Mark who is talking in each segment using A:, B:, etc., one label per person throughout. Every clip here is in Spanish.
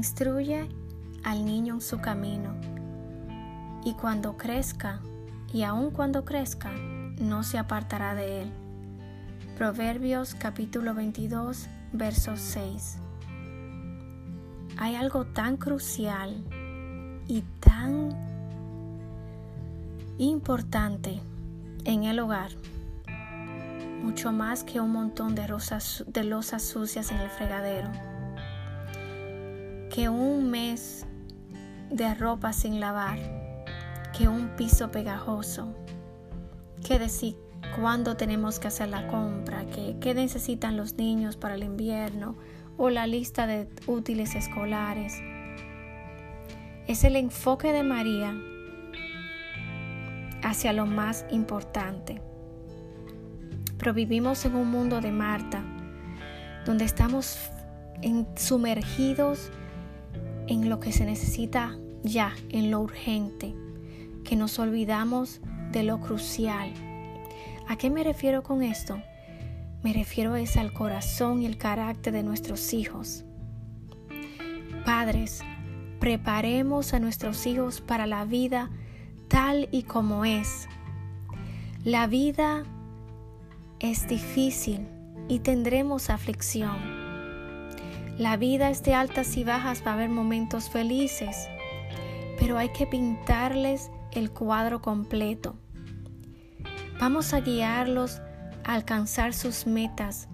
A: Instruye al niño en su camino, y cuando crezca, y aun cuando crezca, no se apartará de él. Proverbios capítulo 22, verso 6. Hay algo tan crucial y tan importante en el hogar, mucho más que un montón de, rosas, de losas sucias en el fregadero, que un mes de ropa sin lavar, que un piso pegajoso, que decir cuándo tenemos que hacer la compra, que, qué necesitan los niños para el invierno o la lista de útiles escolares. Es el enfoque de María hacia lo más importante. Pero vivimos en un mundo de Marta, donde estamos sumergidos en lo que se necesita ya, en lo urgente, que nos olvidamos de lo crucial. ¿A qué me refiero con esto? Me refiero es al corazón y el carácter de nuestros hijos. Padres, preparemos a nuestros hijos para la vida tal y como es. La vida es difícil y tendremos aflicción. La vida es de altas y bajas, va a haber momentos felices, pero hay que pintarles el cuadro completo. Vamos a guiarlos a alcanzar sus metas,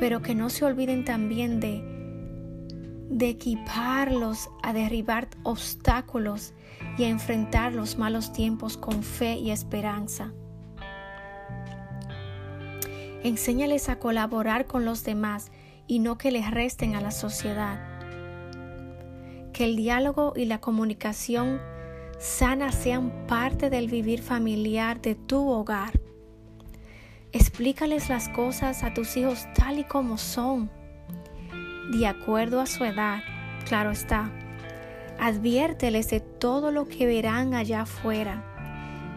A: pero que no se olviden también de, equiparlos a derribar obstáculos y a enfrentar los malos tiempos con fe y esperanza. Enséñales a colaborar con los demás y no que les resten a la sociedad. Que el diálogo y la comunicación sana sean parte del vivir familiar de tu hogar. Explícales las cosas a tus hijos tal y como son, de acuerdo a su edad, claro está Adviérteles de todo lo que verán allá afuera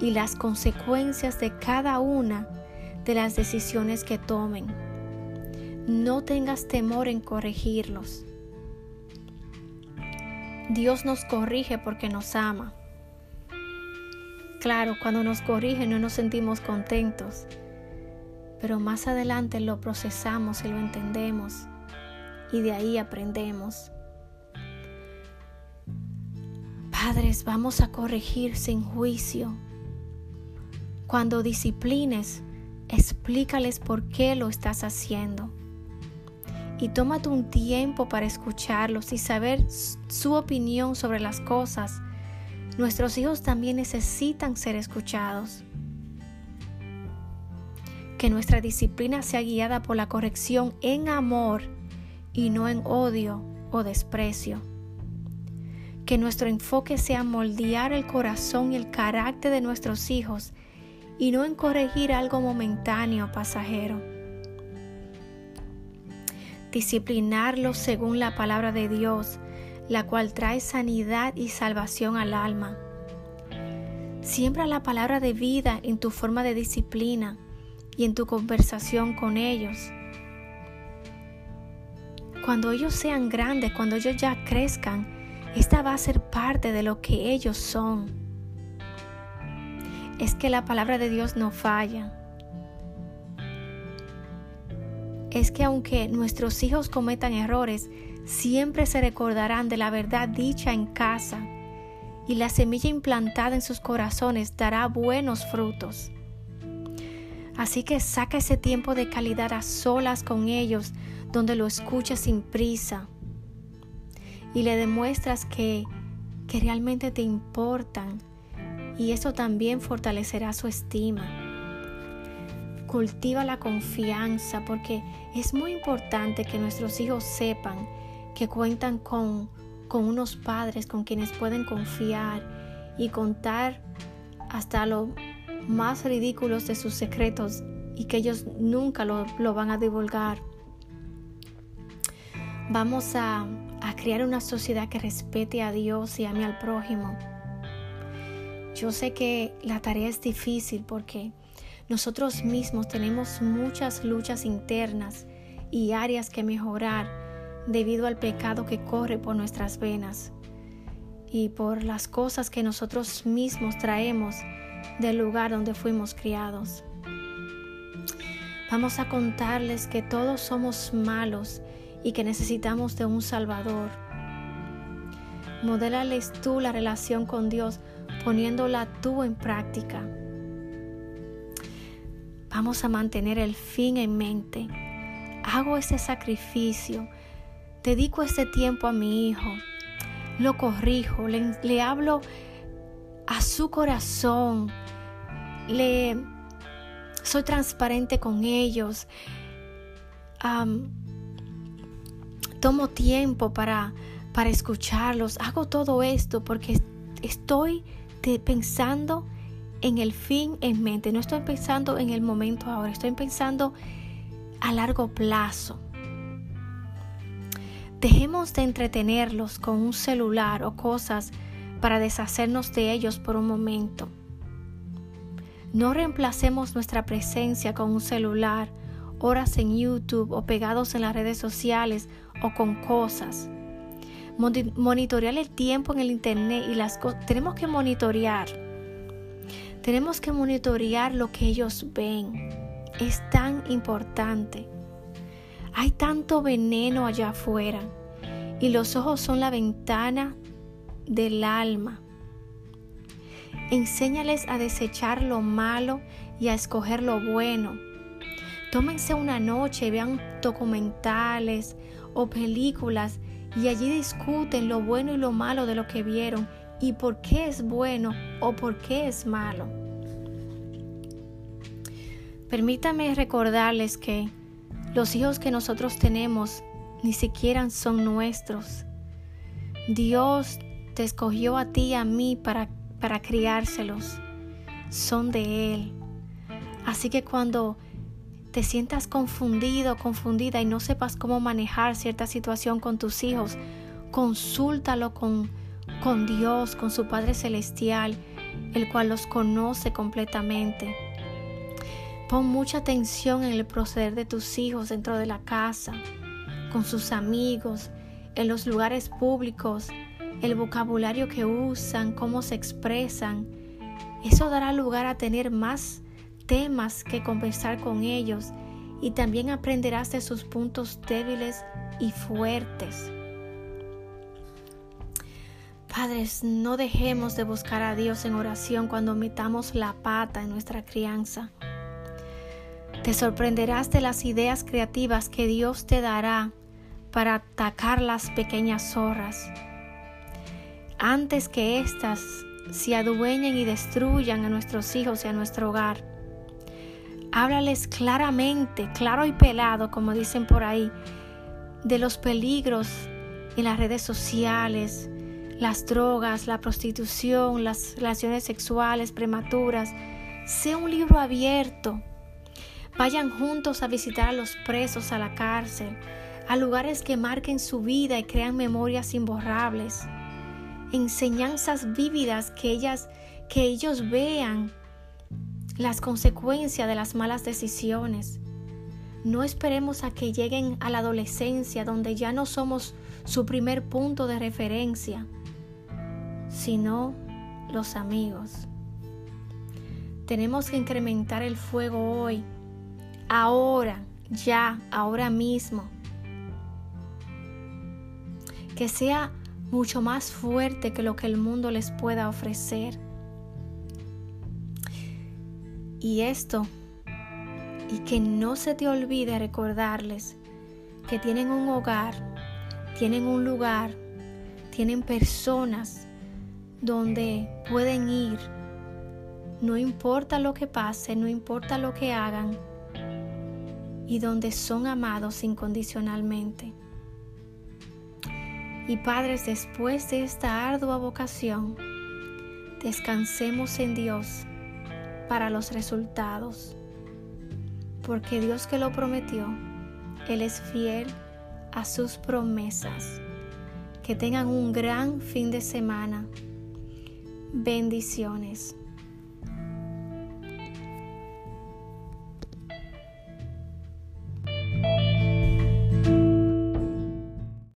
A: y las consecuencias de cada una de las decisiones que tomen. No tengas temor en corregirlos. Dios nos corrige porque nos ama. Claro, cuando nos corrige no nos sentimos contentos, pero más adelante lo procesamos y lo entendemos y de ahí aprendemos. Padres, vamos a corregir sin juicio. Cuando disciplines, explícales por qué lo estás haciendo. Y tómate un tiempo para escucharlos y saber su opinión sobre las cosas. Nuestros hijos también necesitan ser escuchados. Que nuestra disciplina sea guiada por la corrección en amor y no en odio o desprecio que nuestro enfoque sea moldear el corazón y el carácter de nuestros hijos y no en corregir algo momentáneo o pasajero. Disciplinarlos según la palabra de Dios, la cual trae sanidad y salvación al alma. Siembra la palabra de vida en tu forma de disciplina y en tu conversación con ellos. Cuando ellos sean grandes, cuando ellos ya crezcan, esta va a ser parte de lo que ellos son. Es que la palabra de Dios no falla. Es que aunque nuestros hijos cometan errores, siempre se recordarán de la verdad dicha en casa y la semilla implantada en sus corazones dará buenos frutos. Así que saca ese tiempo de calidad a solas con ellos, donde lo escuchas sin prisa, y le demuestras que, que realmente te importan y eso también fortalecerá su estima. Cultiva la confianza porque es muy importante que nuestros hijos sepan que cuentan con, con unos padres con quienes pueden confiar y contar hasta lo más ridículos de sus secretos y que ellos nunca lo, lo van a divulgar. Vamos a, a crear una sociedad que respete a Dios y ame al prójimo. Yo sé que la tarea es difícil porque nosotros mismos tenemos muchas luchas internas y áreas que mejorar, debido al pecado que corre por nuestras venas y por las cosas que nosotros mismos traemos del lugar donde fuimos criados. Vamos a contarles que todos somos malos y que necesitamos de un Salvador. Modélales tú la relación con Dios poniéndola tú en práctica. Vamos a mantener el fin en mente. Hago ese sacrificio. Dedico este tiempo a mi hijo. Lo corrijo. Le, hablo a su corazón. Le soy transparente con ellos. tomo tiempo para, para escucharlos. Hago todo esto porque estoy pensando en el fin en mente, no estoy pensando en el momento ahora, estoy pensando a largo plazo. Dejemos de entretenerlos con un celular o cosas para deshacernos de ellos por un momento. No reemplacemos nuestra presencia con un celular, horas en YouTube o pegados en las redes sociales o con cosas. Monitorear el tiempo en el Internet y las cosas. Tenemos que monitorear tenemos que monitorear lo que ellos ven. Es tan importante. Hay tanto veneno allá afuera y los ojos son la ventana del alma. Enséñales a desechar lo malo y a escoger lo bueno. Tómense una noche, vean documentales o películas y allí discuten lo bueno y lo malo de lo que vieron y por qué es bueno o por qué es malo. Permítame recordarles que los hijos que nosotros tenemos ni siquiera son nuestros. Dios te escogió a ti y a mí para, para criárselos. Son de Él. Así que cuando te sientas confundido, confundida y no sepas cómo manejar cierta situación con tus hijos, consúltalo con con Dios, con su Padre Celestial, el cual los conoce completamente. Pon mucha atención en el proceder de tus hijos dentro de la casa, con sus amigos, en los lugares públicos, el vocabulario que usan, cómo se expresan. Eso dará lugar a tener más temas que conversar con ellos y también aprenderás de sus puntos débiles y fuertes. Padres, no dejemos de buscar a Dios en oración cuando metamos la pata en nuestra crianza. Te sorprenderás de las ideas creativas que Dios te dará para atacar las pequeñas zorras. Antes que éstas se adueñen y destruyan a nuestros hijos y a nuestro hogar. Háblales claramente, claro y pelado, como dicen por ahí, de los peligros en las redes sociales, las drogas, la prostitución, las relaciones sexuales prematuras. Sea un libro abierto. Vayan juntos a visitar a los presos a la cárcel, a lugares que marquen su vida y crean memorias imborrables. Enseñanzas vívidas que ellas que ellos vean las consecuencias de las malas decisiones. No esperemos a que lleguen a la adolescencia donde ya no somos su primer punto de referencia sino los amigos. Tenemos que incrementar el fuego hoy, ahora, ya, ahora mismo. Que sea mucho más fuerte que lo que el mundo les pueda ofrecer. Y esto, y que no se te olvide recordarles que tienen un hogar, tienen un lugar, tienen personas donde pueden ir. No importa lo que pase, no importa lo que hagan, y donde son amados incondicionalmente. Y padres, después de esta ardua vocación, descansemos en Dios para los resultados, porque Dios que lo prometió, Él es fiel a sus promesas. Que tengan un gran fin de semana Bendiciones.